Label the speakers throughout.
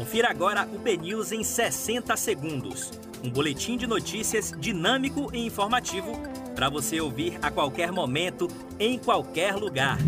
Speaker 1: Confira agora o BNews em 60 segundos. Um boletim de notícias dinâmico e informativo para você ouvir a qualquer momento, em qualquer lugar.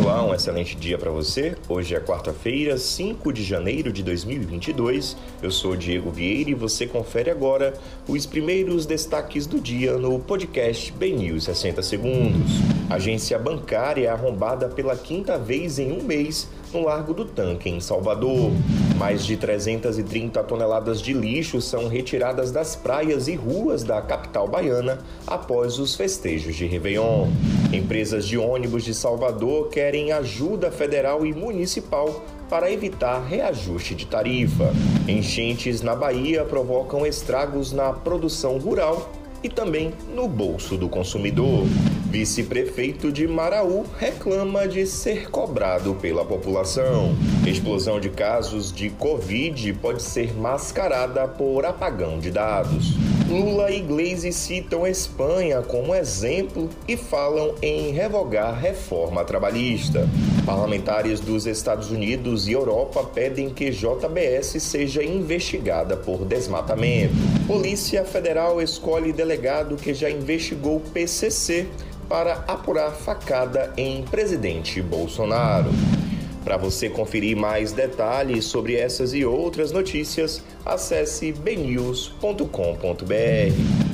Speaker 2: Olá, um excelente dia para você. Hoje é quarta-feira, 5 de janeiro de 2022. Eu sou Diego Vieira e você confere agora os primeiros destaques do dia no podcast BNews 60 Segundos. Agência bancária arrombada pela quinta vez em um mês no Largo do Tanque, em Salvador. Mais de 330 toneladas de lixo são retiradas das praias e ruas da capital baiana após os festejos de Réveillon. Empresas de ônibus de Salvador querem ajuda federal e municipal para evitar reajuste de tarifa. Enchentes na Bahia provocam estragos na produção rural e também no bolso do consumidor. Vice-prefeito de Maraú reclama de ser cobrado pela população. Explosão de casos de Covid pode ser mascarada por apagão de dados. Lula e Gleisi citam Espanha como exemplo e falam em revogar reforma trabalhista. Parlamentares dos Estados Unidos e Europa pedem que JBS seja investigada por desmatamento. Polícia Federal escolhe delegado que já investigou PCC para apurar facada em presidente Bolsonaro. Para você conferir mais detalhes sobre essas e outras notícias, acesse bnews.com.br.